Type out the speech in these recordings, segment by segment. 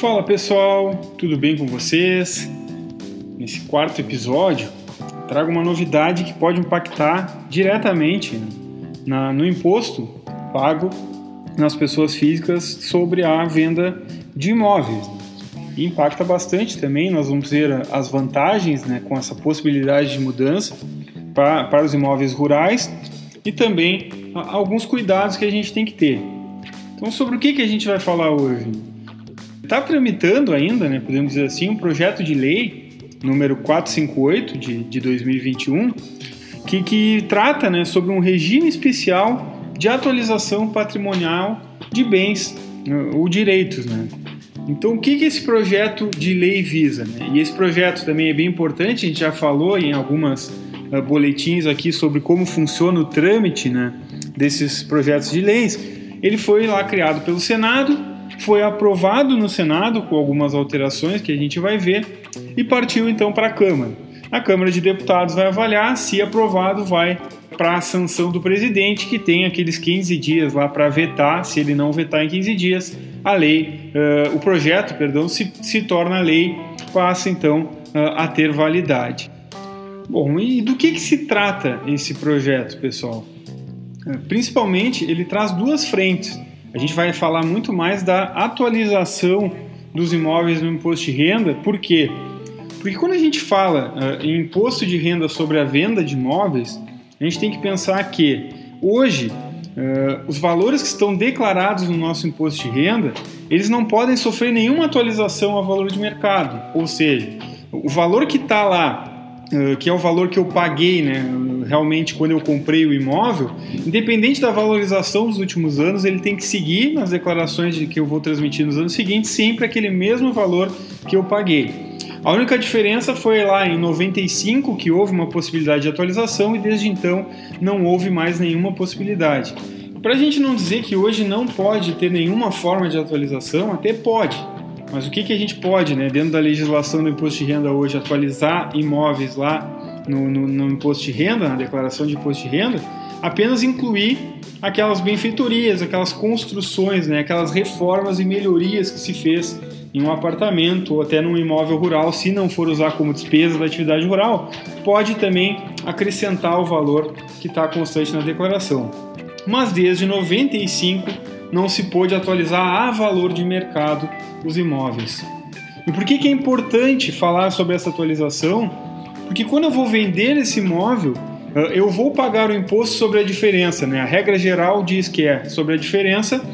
Fala pessoal, tudo bem com vocês? Nesse quarto episódio, trago uma novidade que pode impactar diretamente na, no imposto pago nas pessoas físicas sobre a venda de imóveis. Impacta bastante também, nós vamos ver as vantagens né, com essa possibilidade de mudança para os imóveis rurais e também alguns cuidados que a gente tem que ter. Então, sobre o que, que a gente vai falar hoje? Está tramitando ainda, né, podemos dizer assim, um projeto de lei número 458 de, de 2021 que, que trata né, sobre um regime especial de atualização patrimonial de bens né, ou direitos. Né? Então, o que, que esse projeto de lei visa? Né? E esse projeto também é bem importante, a gente já falou em algumas uh, boletins aqui sobre como funciona o trâmite né, desses projetos de leis. Ele foi lá criado pelo Senado, foi aprovado no Senado com algumas alterações que a gente vai ver e partiu então para a Câmara. A Câmara de Deputados vai avaliar, se aprovado, vai para a sanção do presidente, que tem aqueles 15 dias lá para vetar. Se ele não vetar em 15 dias, a lei, uh, o projeto, perdão, se, se torna lei, passa então uh, a ter validade. Bom, e do que, que se trata esse projeto, pessoal? Uh, principalmente, ele traz duas frentes. A gente vai falar muito mais da atualização dos imóveis no imposto de renda, por quê? Porque quando a gente fala uh, em imposto de renda sobre a venda de imóveis, a gente tem que pensar que hoje uh, os valores que estão declarados no nosso imposto de renda, eles não podem sofrer nenhuma atualização ao valor de mercado. Ou seja, o valor que está lá, que é o valor que eu paguei, né, realmente quando eu comprei o imóvel, independente da valorização dos últimos anos, ele tem que seguir nas declarações de que eu vou transmitir nos anos seguintes sempre aquele mesmo valor que eu paguei. A única diferença foi lá em 95 que houve uma possibilidade de atualização e desde então não houve mais nenhuma possibilidade. Para a gente não dizer que hoje não pode ter nenhuma forma de atualização, até pode. Mas o que, que a gente pode, né, dentro da legislação do imposto de renda hoje, atualizar imóveis lá no, no, no imposto de renda, na declaração de imposto de renda, apenas incluir aquelas benfeitorias, aquelas construções, né, aquelas reformas e melhorias que se fez em um apartamento ou até num imóvel rural, se não for usar como despesa da atividade rural, pode também acrescentar o valor que está constante na declaração. Mas desde 95 não se pôde atualizar a valor de mercado os imóveis. E por que, que é importante falar sobre essa atualização? Porque quando eu vou vender esse imóvel, eh, eu vou pagar o imposto sobre a diferença. Né? A regra geral diz que é sobre a diferença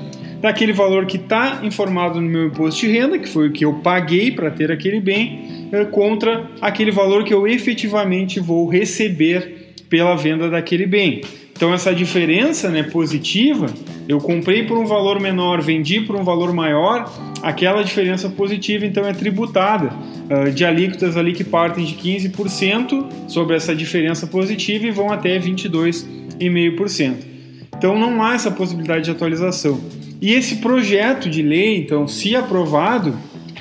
daquele valor que está informado no meu imposto de renda, que foi o que eu paguei para ter aquele bem, eh, contra aquele valor que eu efetivamente vou receber pela venda daquele bem. Então essa diferença né, positiva, eu comprei por um valor menor, vendi por um valor maior, aquela diferença positiva então é tributada uh, de alíquotas ali que partem de 15% sobre essa diferença positiva e vão até 22,5%. Então não há essa possibilidade de atualização. E esse projeto de lei, então, se aprovado,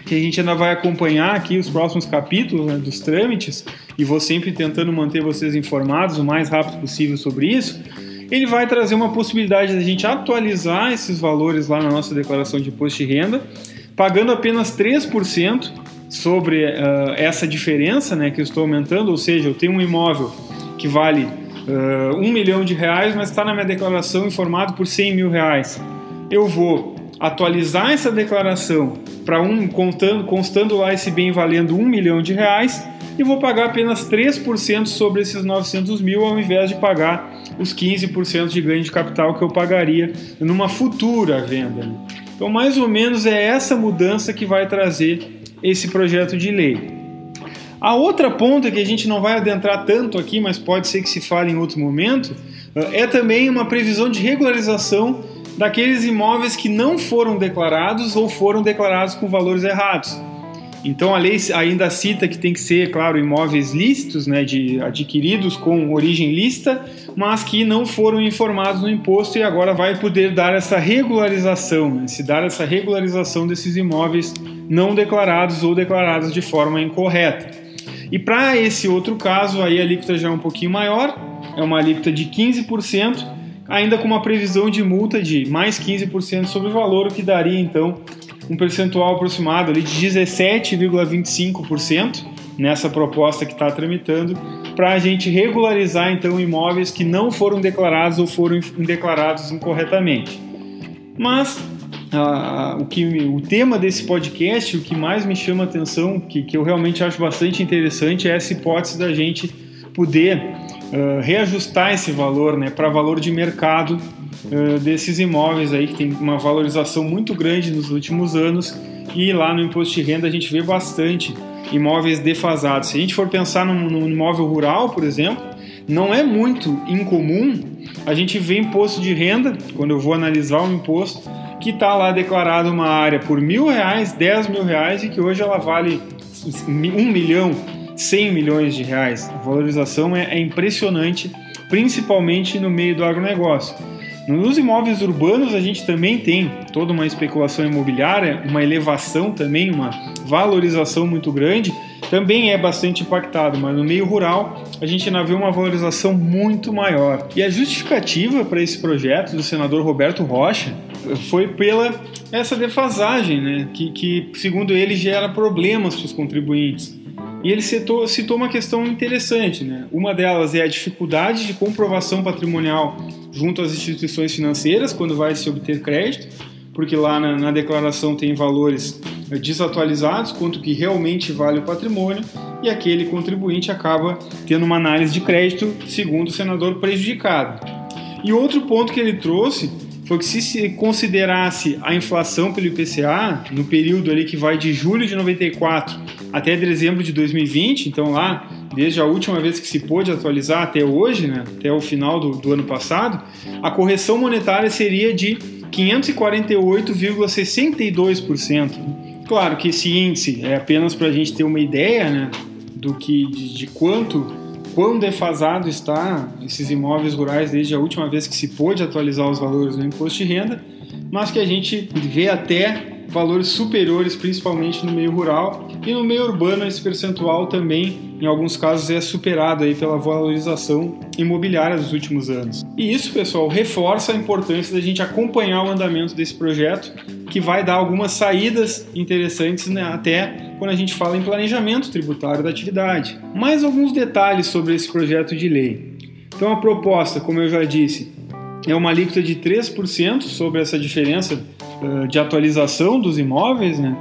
que a gente ainda vai acompanhar aqui os próximos capítulos né, dos trâmites, e vou sempre tentando manter vocês informados o mais rápido possível sobre isso, ele vai trazer uma possibilidade de a gente atualizar esses valores lá na nossa declaração de imposto de renda, pagando apenas 3% sobre uh, essa diferença né, que eu estou aumentando, ou seja, eu tenho um imóvel que vale uh, um milhão de reais, mas está na minha declaração informado por 100 mil reais. Eu vou atualizar essa declaração para um contando, constando lá esse bem valendo um milhão de reais e vou pagar apenas 3% sobre esses 900 mil ao invés de pagar os 15% de ganho de capital que eu pagaria numa futura venda. Então, mais ou menos é essa mudança que vai trazer esse projeto de lei. A outra ponta que a gente não vai adentrar tanto aqui, mas pode ser que se fale em outro momento, é também uma previsão de regularização daqueles imóveis que não foram declarados ou foram declarados com valores errados. Então a lei ainda cita que tem que ser, claro, imóveis lícitos, né, de adquiridos com origem lícita, mas que não foram informados no imposto e agora vai poder dar essa regularização, né, se dar essa regularização desses imóveis não declarados ou declarados de forma incorreta. E para esse outro caso, aí a alíquota já é um pouquinho maior, é uma alíquota de 15%, ainda com uma previsão de multa de mais 15% sobre o valor, o que daria então um percentual aproximado ali de 17,25% nessa proposta que está tramitando para a gente regularizar então imóveis que não foram declarados ou foram declarados incorretamente. Mas ah, o, que, o tema desse podcast, o que mais me chama a atenção, que, que eu realmente acho bastante interessante, é essa hipótese da gente poder uh, reajustar esse valor né, para valor de mercado uh, desses imóveis aí que tem uma valorização muito grande nos últimos anos e lá no imposto de renda a gente vê bastante imóveis defasados. Se a gente for pensar num, num imóvel rural, por exemplo, não é muito incomum a gente ver imposto de renda, quando eu vou analisar um imposto, que está lá declarado uma área por mil reais, dez mil reais e que hoje ela vale um milhão, cem milhões de reais. A valorização é, é impressionante, principalmente no meio do agronegócio. Nos imóveis urbanos a gente também tem toda uma especulação imobiliária, uma elevação também, uma valorização muito grande, também é bastante impactado, mas no meio rural a gente ainda vê uma valorização muito maior. E a justificativa para esse projeto do senador Roberto Rocha foi pela essa defasagem, né, que, que segundo ele gera problemas para os contribuintes. E ele citou, citou uma questão interessante, né? Uma delas é a dificuldade de comprovação patrimonial junto às instituições financeiras quando vai se obter crédito, porque lá na, na declaração tem valores desatualizados quanto que realmente vale o patrimônio e aquele contribuinte acaba tendo uma análise de crédito segundo o senador prejudicado. E outro ponto que ele trouxe foi que se se considerasse a inflação pelo IPCA no período ali que vai de julho de 94 até dezembro de 2020, então lá desde a última vez que se pôde atualizar até hoje, né, até o final do, do ano passado, a correção monetária seria de 548,62%. Claro que esse índice é apenas para a gente ter uma ideia né, do que de, de quanto quão defasado está esses imóveis rurais desde a última vez que se pôde atualizar os valores do imposto de renda, mas que a gente vê até valores superiores, principalmente no meio rural e no meio urbano esse percentual também, em alguns casos, é superado aí pela valorização imobiliária dos últimos anos. E isso, pessoal, reforça a importância da gente acompanhar o andamento desse projeto, que vai dar algumas saídas interessantes né, até quando a gente fala em planejamento tributário da atividade. Mais alguns detalhes sobre esse projeto de lei. Então, a proposta, como eu já disse, é uma alíquota de 3% sobre essa diferença uh, de atualização dos imóveis, né?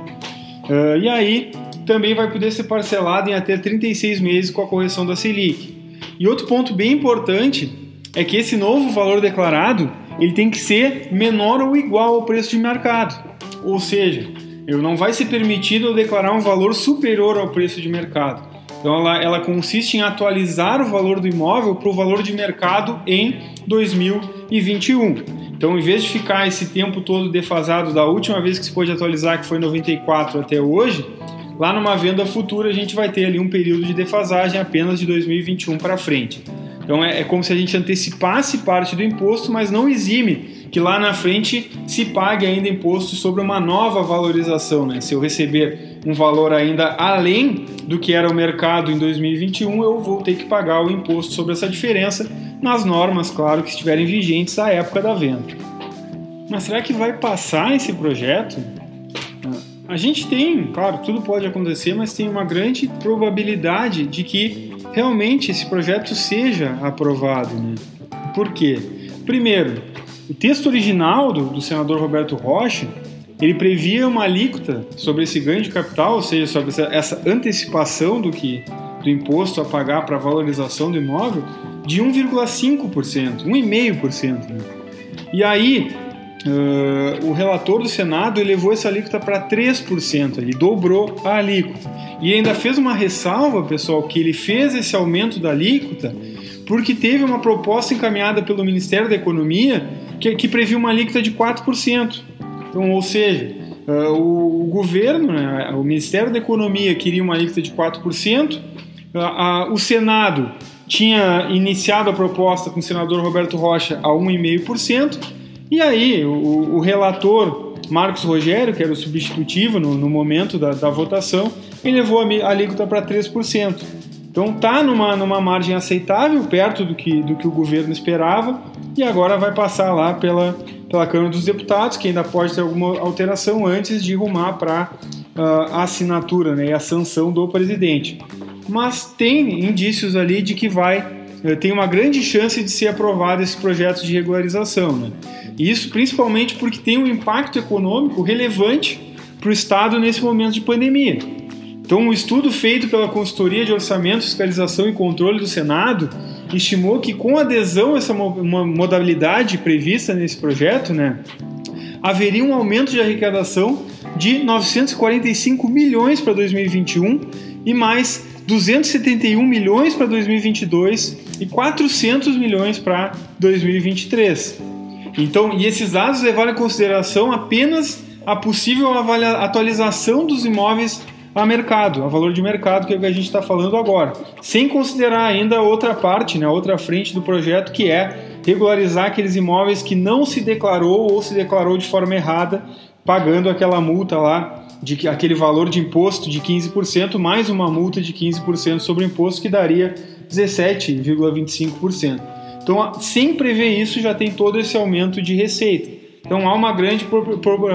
Uh, e aí também vai poder ser parcelado em até 36 meses com a correção da Selic. E outro ponto bem importante é que esse novo valor declarado ele tem que ser menor ou igual ao preço de mercado. Ou seja, eu não vai ser permitido declarar um valor superior ao preço de mercado. Então ela, ela consiste em atualizar o valor do imóvel para o valor de mercado em 2021. Então, em vez de ficar esse tempo todo defasado da última vez que se pôde atualizar, que foi 94 até hoje, lá numa venda futura a gente vai ter ali um período de defasagem apenas de 2021 para frente. Então é, é como se a gente antecipasse parte do imposto, mas não exime que lá na frente se pague ainda imposto sobre uma nova valorização. Né? Se eu receber um valor ainda além do que era o mercado em 2021, eu vou ter que pagar o imposto sobre essa diferença nas normas, claro, que estiverem vigentes à época da venda. Mas será que vai passar esse projeto? A gente tem, claro, tudo pode acontecer, mas tem uma grande probabilidade de que realmente esse projeto seja aprovado. Né? Por quê? Primeiro, o texto original do, do senador Roberto Rocha ele previa uma alíquota sobre esse ganho de capital, ou seja, sobre essa, essa antecipação do que do imposto a pagar para a valorização do imóvel de 1,5%, 1,5%. Né? E aí, uh, o relator do Senado elevou essa alíquota para 3%, ele dobrou a alíquota. E ainda fez uma ressalva, pessoal, que ele fez esse aumento da alíquota porque teve uma proposta encaminhada pelo Ministério da Economia que, que previa uma alíquota de 4%. Então, ou seja, uh, o, o, governo, né, o Ministério da Economia queria uma alíquota de 4%, uh, uh, o Senado tinha iniciado a proposta com o senador Roberto Rocha a 1,5%, e aí o, o, relator Marcos Rogério, que era o substitutivo no, no momento da, da, votação, ele levou a alíquota para 3%. Então está numa, numa margem aceitável, perto do que, do que o governo esperava, e agora vai passar lá pela, pela Câmara dos Deputados, que ainda pode ter alguma alteração antes de rumar para uh, a assinatura né, e a sanção do presidente. Mas tem indícios ali de que vai uh, tem uma grande chance de ser aprovado esse projeto de regularização. Né? Isso principalmente porque tem um impacto econômico relevante para o Estado nesse momento de pandemia. Então, um estudo feito pela Consultoria de Orçamento, Fiscalização e Controle do Senado estimou que com adesão a essa modalidade prevista nesse projeto, né, haveria um aumento de arrecadação de 945 milhões para 2021 e mais 271 milhões para 2022 e 400 milhões para 2023. Então, e esses dados levaram em consideração apenas a possível atualização dos imóveis a mercado, a valor de mercado, que é o que a gente está falando agora, sem considerar ainda outra parte, né, outra frente do projeto, que é regularizar aqueles imóveis que não se declarou ou se declarou de forma errada, pagando aquela multa lá, de aquele valor de imposto de 15%, mais uma multa de 15% sobre o imposto, que daria 17,25%. Então, sem prever isso, já tem todo esse aumento de receita. Então, há uma grande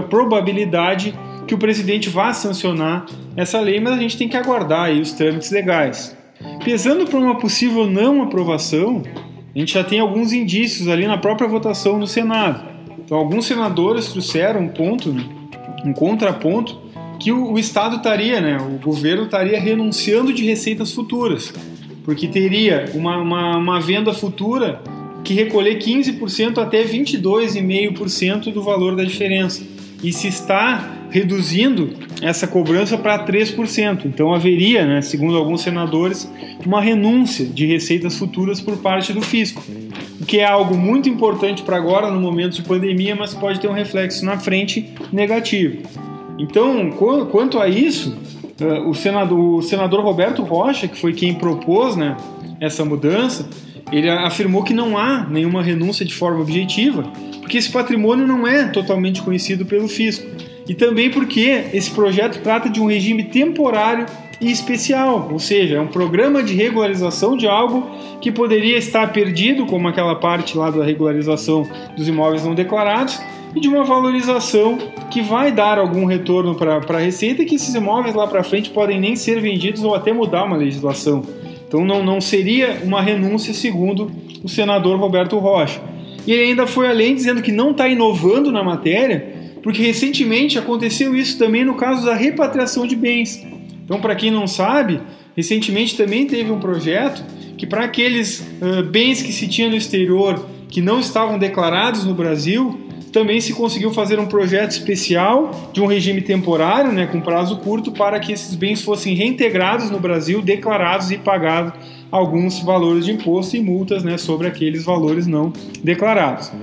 probabilidade que o presidente vá sancionar essa lei, mas a gente tem que aguardar os trâmites legais. Pesando para uma possível não aprovação, a gente já tem alguns indícios ali na própria votação no Senado. Então, alguns senadores trouxeram um ponto, um contraponto, que o, o Estado estaria, né, o governo estaria renunciando de receitas futuras, porque teria uma, uma, uma venda futura que recolher 15% até 22,5% do valor da diferença. E se está reduzindo essa cobrança para 3%. Então haveria, né, segundo alguns senadores, uma renúncia de receitas futuras por parte do fisco, o que é algo muito importante para agora no momento de pandemia, mas pode ter um reflexo na frente negativo. Então, quanto a isso, eh, o senador, o senador Roberto Rocha, que foi quem propôs né, essa mudança, ele afirmou que não há nenhuma renúncia de forma objetiva, porque esse patrimônio não é totalmente conhecido pelo fisco e também porque esse projeto trata de um regime temporário e especial, ou seja, é um programa de regularização de algo que poderia estar perdido, como aquela parte lá da regularização dos imóveis não declarados, e de uma valorização que vai dar algum retorno para a Receita, que esses imóveis lá para frente podem nem ser vendidos ou até mudar uma legislação. Então não, não seria uma renúncia, segundo o senador Roberto Rocha. E ele ainda foi além dizendo que não está inovando na matéria, porque recentemente aconteceu isso também no caso da repatriação de bens. Então, para quem não sabe, recentemente também teve um projeto que para aqueles uh, bens que se tinha no exterior que não estavam declarados no Brasil, também se conseguiu fazer um projeto especial de um regime temporário, né, com prazo curto, para que esses bens fossem reintegrados no Brasil, declarados e pagados alguns valores de imposto e multas né, sobre aqueles valores não declarados.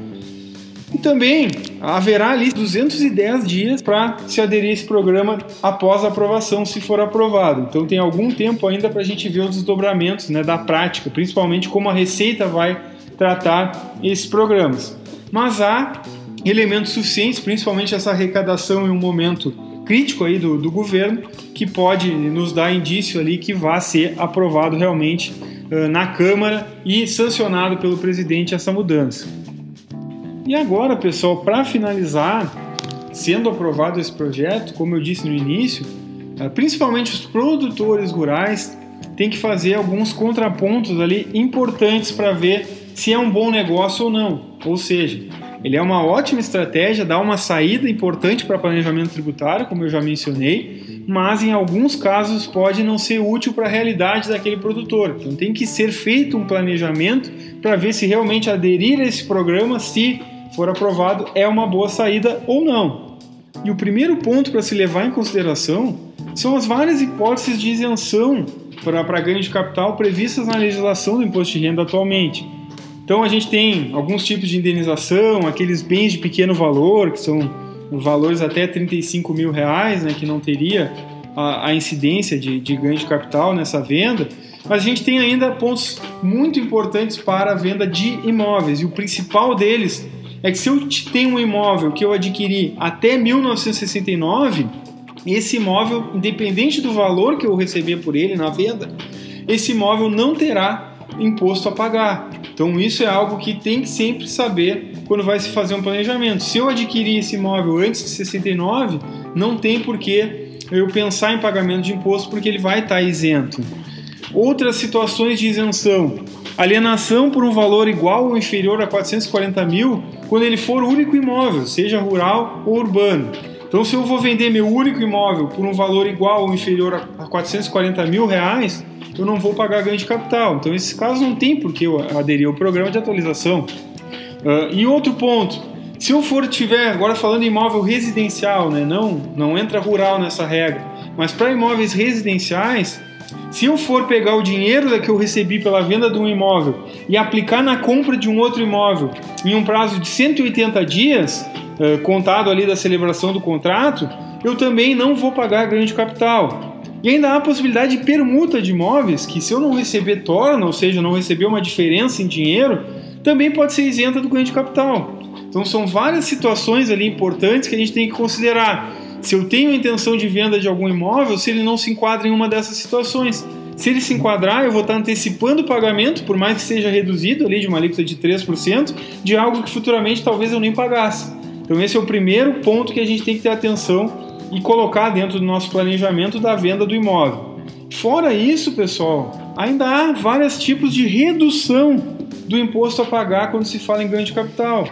Também haverá ali 210 dias para se aderir a esse programa após a aprovação, se for aprovado. Então tem algum tempo ainda para a gente ver os desdobramentos né, da prática, principalmente como a Receita vai tratar esses programas. Mas há elementos suficientes, principalmente essa arrecadação em um momento crítico aí do, do governo, que pode nos dar indício ali que vai ser aprovado realmente uh, na Câmara e sancionado pelo presidente essa mudança. E agora, pessoal, para finalizar, sendo aprovado esse projeto, como eu disse no início, eh, principalmente os produtores rurais têm que fazer alguns contrapontos ali importantes para ver se é um bom negócio ou não. Ou seja, ele é uma ótima estratégia, dá uma saída importante para planejamento tributário, como eu já mencionei, mas em alguns casos pode não ser útil para a realidade daquele produtor. Então tem que ser feito um planejamento para ver se realmente aderir a esse programa, se for aprovado, é uma boa saída ou não. E o primeiro ponto para se levar em consideração são as várias hipóteses de isenção para ganho de capital previstas na legislação do imposto de renda atualmente. Então a gente tem alguns tipos de indenização, aqueles bens de pequeno valor, que são valores até 35 mil reais, né, que não teria a, a incidência de, de ganho de capital nessa venda. Mas a gente tem ainda pontos muito importantes para a venda de imóveis, e o principal deles é que se eu tenho um imóvel que eu adquiri até 1969, esse imóvel, independente do valor que eu receber por ele na venda, esse imóvel não terá imposto a pagar. Então isso é algo que tem que sempre saber quando vai se fazer um planejamento. Se eu adquirir esse imóvel antes de 69, não tem por que eu pensar em pagamento de imposto porque ele vai estar isento. Outras situações de isenção. Alienação por um valor igual ou inferior a 440 mil quando ele for único imóvel, seja rural ou urbano. Então, se eu vou vender meu único imóvel por um valor igual ou inferior a 440 mil reais, eu não vou pagar ganho de capital. Então, nesses casos, não tem por que eu aderir ao programa de atualização. Uh, e outro ponto, se eu for tiver, agora falando em imóvel residencial, né, não, não entra rural nessa regra, mas para imóveis residenciais, se eu for pegar o dinheiro que eu recebi pela venda de um imóvel e aplicar na compra de um outro imóvel em um prazo de 180 dias, uh, contado ali da celebração do contrato, eu também não vou pagar ganho de capital. E ainda há a possibilidade de permuta de imóveis, que se eu não receber torna, ou seja, não receber uma diferença em dinheiro, também pode ser isenta do ganho de capital. Então são várias situações ali importantes que a gente tem que considerar. Se eu tenho a intenção de venda de algum imóvel, se ele não se enquadra em uma dessas situações. Se ele se enquadrar, eu vou estar antecipando o pagamento, por mais que seja reduzido ali de uma alíquota de 3%, de algo que futuramente talvez eu nem pagasse. Então esse é o primeiro ponto que a gente tem que ter atenção e colocar dentro do nosso planejamento da venda do imóvel. Fora isso, pessoal, ainda há vários tipos de redução do imposto a pagar quando se fala em ganho de capital.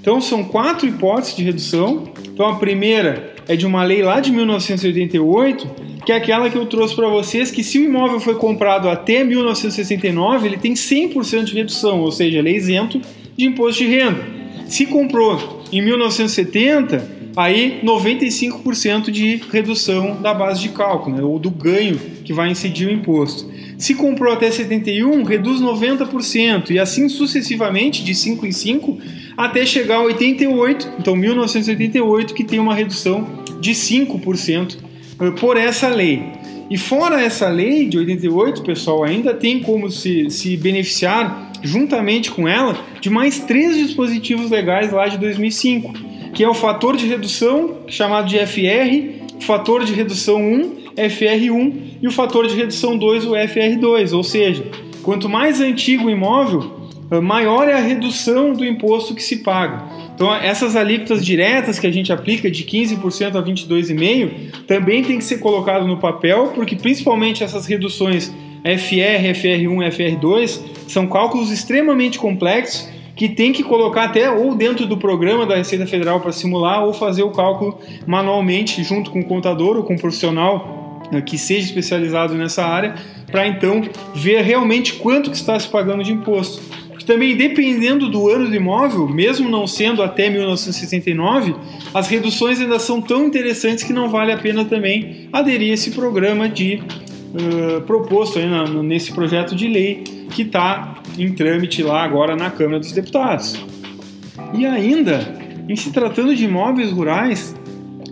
Então são quatro hipóteses de redução. Então a primeira é de uma lei lá de 1988, que é aquela que eu trouxe para vocês, que se o imóvel foi comprado até 1969, ele tem 100% de redução, ou seja, ele é isento de imposto de renda. Se comprou em 1970, aí 95% de redução da base de cálculo, né, ou do ganho que vai incidir o imposto. Se comprou até 71, reduz 90% e assim sucessivamente de 5 em 5 até chegar a 88, então 1988 que tem uma redução de 5% eh, por essa lei. E fora essa lei de 88, pessoal, ainda tem como se, se beneficiar juntamente com ela de mais três dispositivos legais lá de 2005 que é o fator de redução, chamado de FR, fator de redução 1, FR1, e o fator de redução 2, o FR2. Ou seja, quanto mais antigo o imóvel, maior é a redução do imposto que se paga. Então, essas alíquotas diretas que a gente aplica de 15% a 22,5% também tem que ser colocado no papel, porque principalmente essas reduções FR, FR1 e FR2 são cálculos extremamente complexos que tem que colocar até ou dentro do programa da Receita Federal para simular ou fazer o cálculo manualmente junto com o contador ou com o profissional né, que seja especializado nessa área para então ver realmente quanto que está se pagando de imposto. Porque também dependendo do ano do imóvel, mesmo não sendo até 1969, as reduções ainda são tão interessantes que não vale a pena também aderir a esse programa de uh, proposto aí na, nesse projeto de lei que está em trâmite lá agora na Câmara dos Deputados. E ainda, em se tratando de imóveis rurais,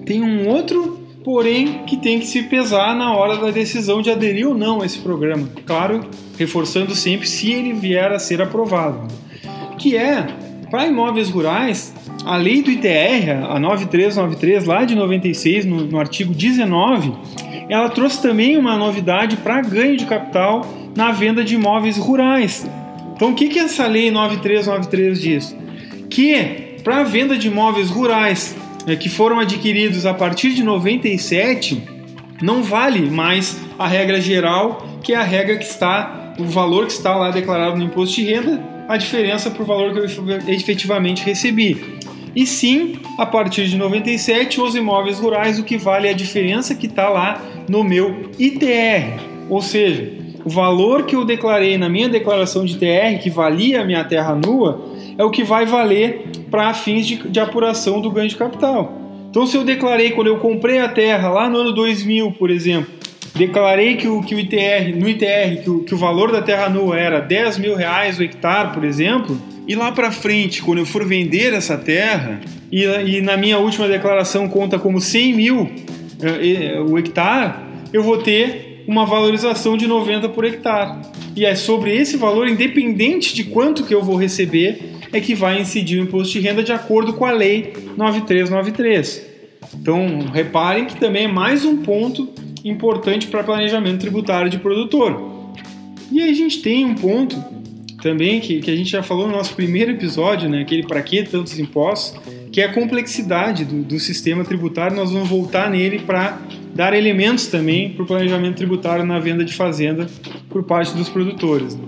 tem um outro porém que tem que se pesar na hora da decisão de aderir ou não a esse programa. Claro, reforçando sempre se ele vier a ser aprovado. Que é, para imóveis rurais, a lei do ITR, a 9393, lá de 96, no, no artigo 19, ela trouxe também uma novidade para ganho de capital na venda de imóveis rurais. Então, o que, que essa lei 9393 diz? Que para a venda de imóveis rurais é, que foram adquiridos a partir de 97, não vale mais a regra geral, que é a regra que está, o valor que está lá declarado no imposto de renda, a diferença para o valor que eu efetivamente recebi. E sim, a partir de 97, os imóveis rurais, o que vale é a diferença que está lá no meu ITR. Ou seja, o valor que eu declarei na minha declaração de TR, que valia a minha terra nua, é o que vai valer para fins de, de, apuração do ganho de capital. Então, se eu declarei quando eu comprei a terra lá no ano 2000, por exemplo, declarei que o, que o ITR, no ITR, que o, que o valor da terra nua era 10 mil reais o hectare, por exemplo, e lá para frente, quando eu for vender essa terra, e, e, na minha última declaração conta como 100 mil eh, o hectare, eu vou ter uma valorização de 90 por hectare. E é sobre esse valor, independente de quanto que eu vou receber, é que vai incidir o imposto de renda de acordo com a lei 9393. Então, reparem que também é mais um ponto importante para planejamento tributário de produtor. E aí a gente tem um ponto também, que, que a gente já falou no nosso primeiro episódio, né, aquele para que tantos impostos, que é a complexidade do, do sistema tributário. Nós vamos voltar nele para dar elementos também para o planejamento tributário na venda de fazenda por parte dos produtores.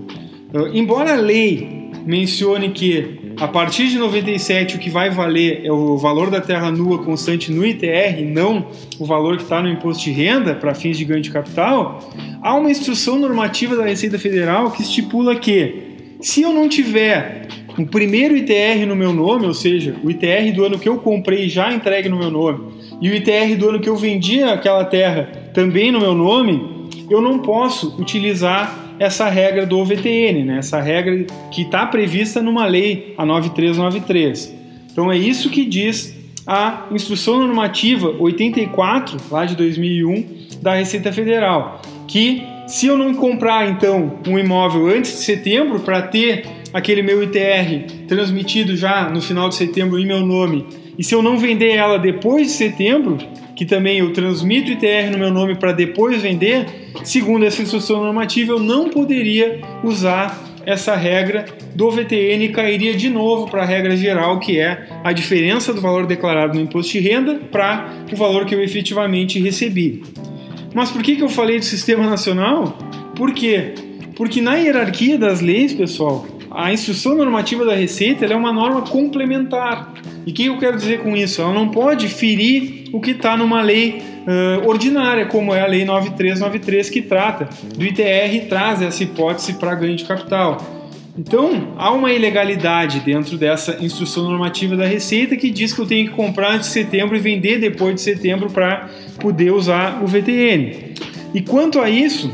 Embora a lei mencione que a partir de 97 o que vai valer é o valor da terra nua constante no ITR, não o valor que está no imposto de renda para fins de ganho de capital, há uma instrução normativa da Receita Federal que estipula que se eu não tiver o primeiro ITR no meu nome, ou seja, o ITR do ano que eu comprei já entregue no meu nome, e o ITR do ano que eu vendi aquela terra também no meu nome, eu não posso utilizar essa regra do OVTN, né? essa regra que está prevista numa lei, a 9393. Então é isso que diz a Instrução Normativa 84, lá de 2001, da Receita Federal, que se eu não comprar então um imóvel antes de setembro para ter aquele meu ITR transmitido já no final de setembro em meu nome, e se eu não vender ela depois de setembro, que também eu transmito ITR no meu nome para depois vender, segundo essa instrução normativa, eu não poderia usar essa regra do VTN cairia de novo para a regra geral, que é a diferença do valor declarado no imposto de renda para o valor que eu efetivamente recebi. Mas por que, que eu falei do sistema nacional? Por quê? Porque na hierarquia das leis, pessoal, a instrução normativa da Receita é uma norma complementar. E o que eu quero dizer com isso? Ela não pode ferir o que está numa lei uh, ordinária, como é a Lei 9393, que trata do ITR e traz essa hipótese para ganho de capital. Então, há uma ilegalidade dentro dessa instrução normativa da Receita que diz que eu tenho que comprar antes de setembro e vender depois de setembro para poder usar o VTN. E quanto a isso,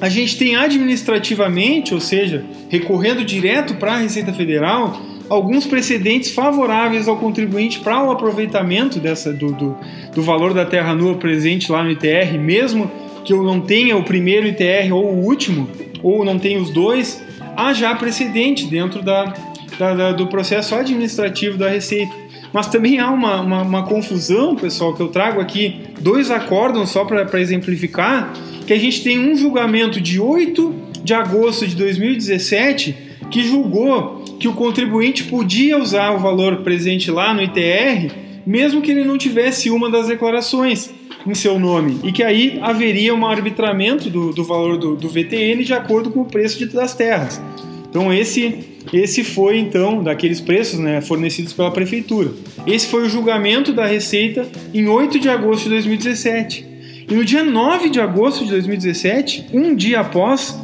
a gente tem administrativamente, ou seja, recorrendo direto para a Receita Federal, alguns precedentes favoráveis ao contribuinte para o aproveitamento dessa, do, do, do, valor da terra nua presente lá no ITR, mesmo que eu não tenha o primeiro ITR ou o último, ou não tenha os dois, há já precedente dentro da, da, da do processo administrativo da Receita. Mas também há uma, uma, uma confusão, pessoal, que eu trago aqui dois acórdons só para exemplificar, que a gente tem um julgamento de 8 de agosto de 2017 que julgou que o contribuinte podia usar o valor presente lá no ITR, mesmo que ele não tivesse uma das declarações em seu nome, e que aí haveria um arbitramento do, do valor do, do, VTN de acordo com o preço de, das terras. Então esse, esse foi então daqueles preços né, fornecidos pela prefeitura. Esse foi o julgamento da Receita em 8 de agosto de 2017. E no dia 9 de agosto de 2017, um dia após,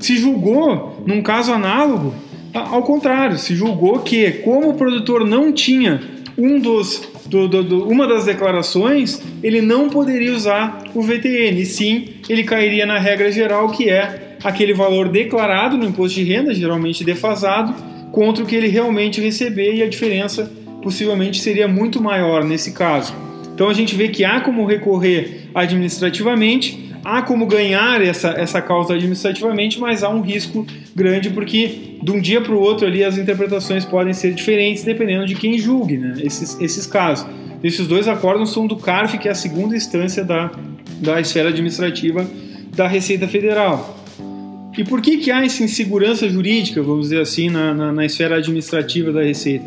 se julgou, num caso análogo, ao contrário, se julgou que, como o produtor não tinha um dos, do, do, do, uma das declarações, ele não poderia usar o VTN, sim, ele cairia na regra geral que é aquele valor declarado no imposto de renda, geralmente defasado, contra o que ele realmente receber e a diferença possivelmente seria muito maior nesse caso. Então a gente vê que há como recorrer administrativamente, há como ganhar essa, essa causa administrativamente, mas há um risco grande porque de um dia para o outro ali as interpretações podem ser diferentes dependendo de quem julgue né, esses, esses casos. Esses dois acordos são do CARF, que é a segunda instância da, da esfera administrativa da Receita Federal. E por que, que há essa insegurança jurídica, vamos dizer assim, na, na, na esfera administrativa da Receita?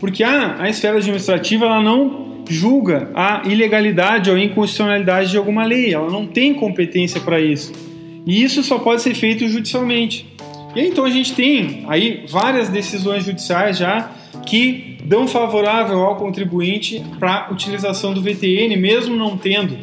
Porque a, a esfera administrativa ela não julga a ilegalidade ou inconstitucionalidade de alguma lei, ela não tem competência para isso. E isso só pode ser feito judicialmente. E então a gente tem aí várias decisões judiciais já que dão favorável ao contribuinte para utilização do VTN, mesmo não tendo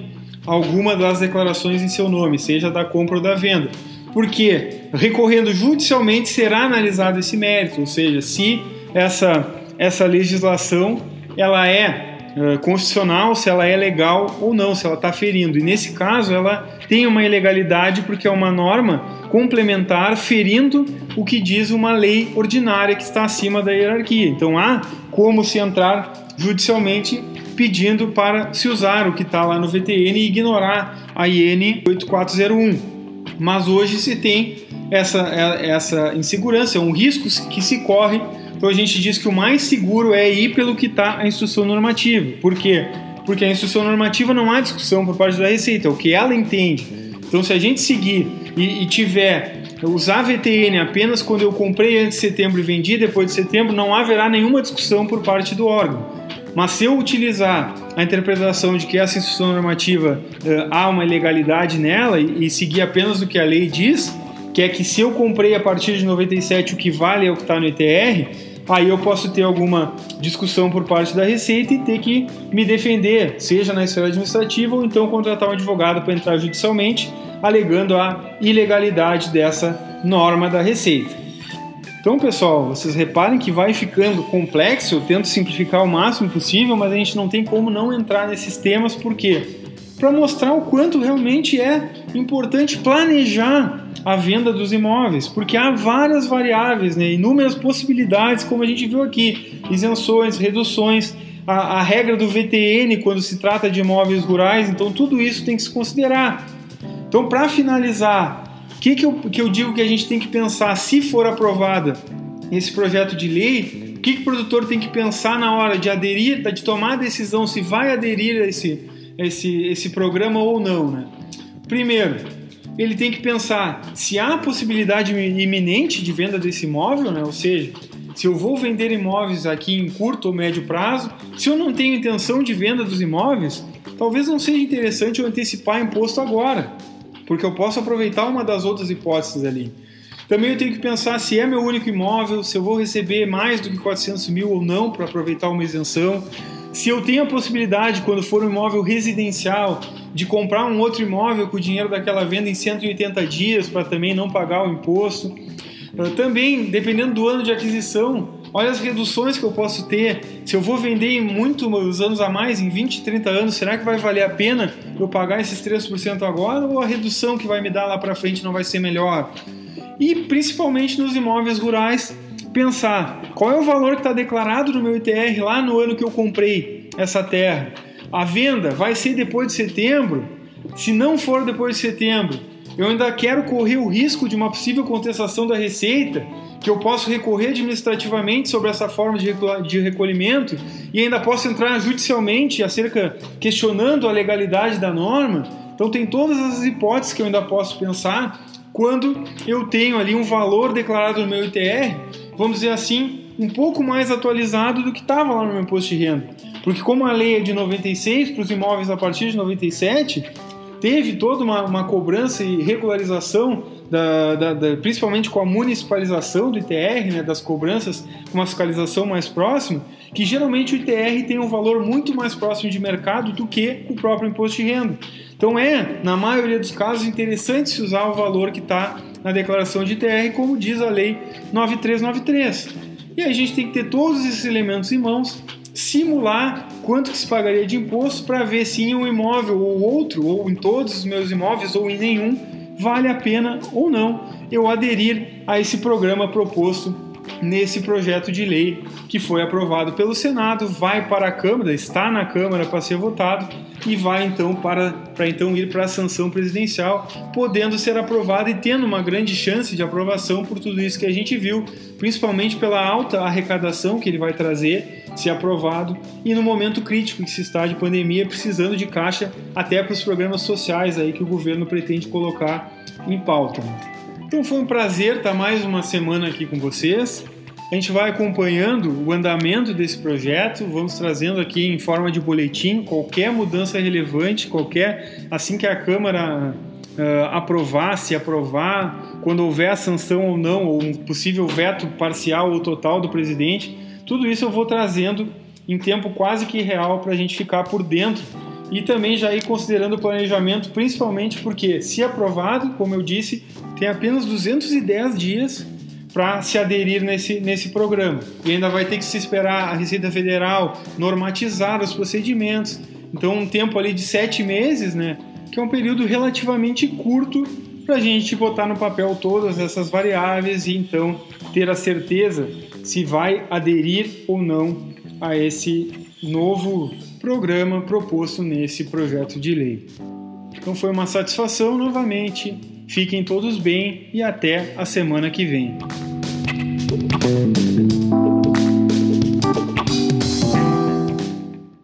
alguma das declarações em seu nome, seja da compra ou da venda. Porque recorrendo judicialmente será analisado esse mérito, ou seja, se essa, essa legislação ela é uh, constitucional, se ela é legal ou não, se ela está ferindo. E nesse caso, ela tem uma ilegalidade porque é uma norma complementar ferindo o que diz uma lei ordinária que está acima da hierarquia. Então há como se entrar judicialmente pedindo para se usar o que está lá no VTN e ignorar a IN 8401. Mas hoje se tem essa, essa insegurança, é um risco que se corre então a gente diz que o mais seguro é ir pelo que está a instrução normativa. Por quê? Porque a instrução normativa não há discussão por parte da Receita, é o que ela entende. Então se a gente seguir e, e tiver usar VTN apenas quando eu comprei antes de setembro e vendi depois de setembro, não haverá nenhuma discussão por parte do órgão. Mas se eu utilizar a interpretação de que essa instrução normativa uh, há uma ilegalidade nela e, e, seguir apenas o que a lei diz, que é que se eu comprei a partir de 97 o que vale é o que está no ETR, aí eu posso ter alguma discussão por parte da Receita e ter que me defender, seja na esfera administrativa ou então contratar um advogado para entrar judicialmente, alegando a ilegalidade dessa norma da Receita. Então, pessoal, vocês reparem que vai ficando complexo, eu tento simplificar o máximo possível, mas a gente não tem como não entrar nesses temas, por quê? Para mostrar o quanto realmente é importante planejar a venda dos imóveis, porque há várias variáveis, né, inúmeras possibilidades, como a gente viu aqui, isenções, reduções, a, a regra do VTN quando se trata de imóveis rurais, então tudo isso tem que se considerar. Então, para finalizar, o que, que, eu, que eu digo que a gente tem que pensar se for aprovada esse projeto de lei? O que, que o produtor tem que pensar na hora de aderir, de tomar a decisão se vai aderir a esse, esse, esse programa ou não? Né? Primeiro, ele tem que pensar se há possibilidade iminente de venda desse imóvel, né? ou seja, se eu vou vender imóveis aqui em curto ou médio prazo, se eu não tenho intenção de venda dos imóveis, talvez não seja interessante eu antecipar imposto agora porque eu posso aproveitar uma das outras hipóteses ali. Também eu tenho que pensar se é meu único imóvel, se eu vou receber mais do que 400 mil ou não para aproveitar uma isenção, se eu tenho a possibilidade, quando for um imóvel residencial, de comprar um outro imóvel com o dinheiro daquela venda em 180 dias para também não pagar o imposto. Também, dependendo do ano de aquisição, olha as reduções que eu posso ter. Se eu vou vender em muitos anos a mais, em 20, 30 anos, será que vai valer a pena eu pagar esses 3% agora ou a redução que vai me dar lá para frente não vai ser melhor? E principalmente nos imóveis rurais, pensar qual é o valor que está declarado no meu ITR lá no ano que eu comprei essa terra. A venda vai ser depois de setembro? Se não for depois de setembro, eu ainda quero correr o risco de uma possível contestação da receita que eu posso recorrer administrativamente sobre essa forma de recolhimento e ainda posso entrar judicialmente acerca questionando a legalidade da norma. Então tem todas as hipóteses que eu ainda posso pensar quando eu tenho ali um valor declarado no meu ITR, vamos dizer assim, um pouco mais atualizado do que estava lá no meu imposto de renda. Porque como a lei é de 96 para os imóveis a partir de 97, teve toda uma, uma cobrança e regularização, da, da, da, principalmente com a municipalização do ITR, né, das cobranças com uma fiscalização mais próxima, que geralmente o ITR tem um valor muito mais próximo de mercado do que o próprio imposto de renda. Então é, na maioria dos casos, interessante se usar o valor que está na declaração de ITR, como diz a lei 9393. E aí a gente tem que ter todos esses elementos em mãos simular quanto que se pagaria de imposto para ver se em um imóvel ou outro, ou em todos os meus imóveis ou em nenhum, vale a pena ou não eu aderir a esse programa proposto nesse projeto de lei que foi aprovado pelo Senado, vai para a Câmara, está na Câmara para ser votado e vai então para, para então ir para a sanção presidencial, podendo ser aprovado e tendo uma grande chance de aprovação por tudo isso que a gente viu, principalmente pela alta arrecadação que ele vai trazer, se aprovado, e no momento crítico que se está de pandemia, precisando de caixa até para os programas sociais aí que o governo pretende colocar em pauta. Então foi um prazer estar mais uma semana aqui com vocês. A gente vai acompanhando o andamento desse projeto, vamos trazendo aqui em forma de boletim qualquer mudança relevante, qualquer assim que a Câmara uh, aprovar, se aprovar, quando houver a sanção ou não, ou um possível veto parcial ou total do presidente, tudo isso eu vou trazendo em tempo quase que real para a gente ficar por dentro e também já ir considerando o planejamento, principalmente porque, se aprovado, como eu disse, tem apenas 210 dias para se aderir nesse, nesse programa. E ainda vai ter que se esperar a Receita Federal normatizar os procedimentos. Então, um tempo ali de sete meses, né? Que é um período relativamente curto para a gente botar no papel todas essas variáveis e então ter a certeza se vai aderir ou não a esse novo programa proposto nesse projeto de lei. Então foi uma satisfação novamente. Fiquem todos bem e até a semana que vem.